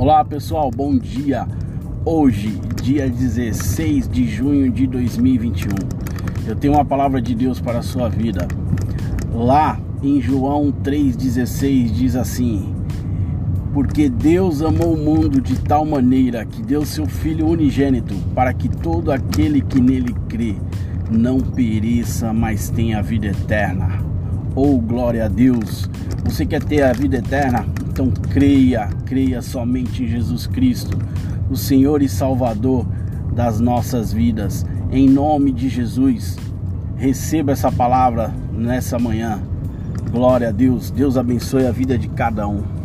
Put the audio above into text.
Olá pessoal, bom dia. Hoje, dia 16 de junho de 2021, eu tenho uma palavra de Deus para a sua vida. Lá em João 3,16 diz assim: Porque Deus amou o mundo de tal maneira que deu seu Filho unigênito, para que todo aquele que nele crê não pereça, mas tenha a vida eterna. Oh, glória a Deus! Você quer ter a vida eterna? Então creia, creia somente em Jesus Cristo, o Senhor e Salvador das nossas vidas. Em nome de Jesus, receba essa palavra nessa manhã. Glória a Deus. Deus abençoe a vida de cada um.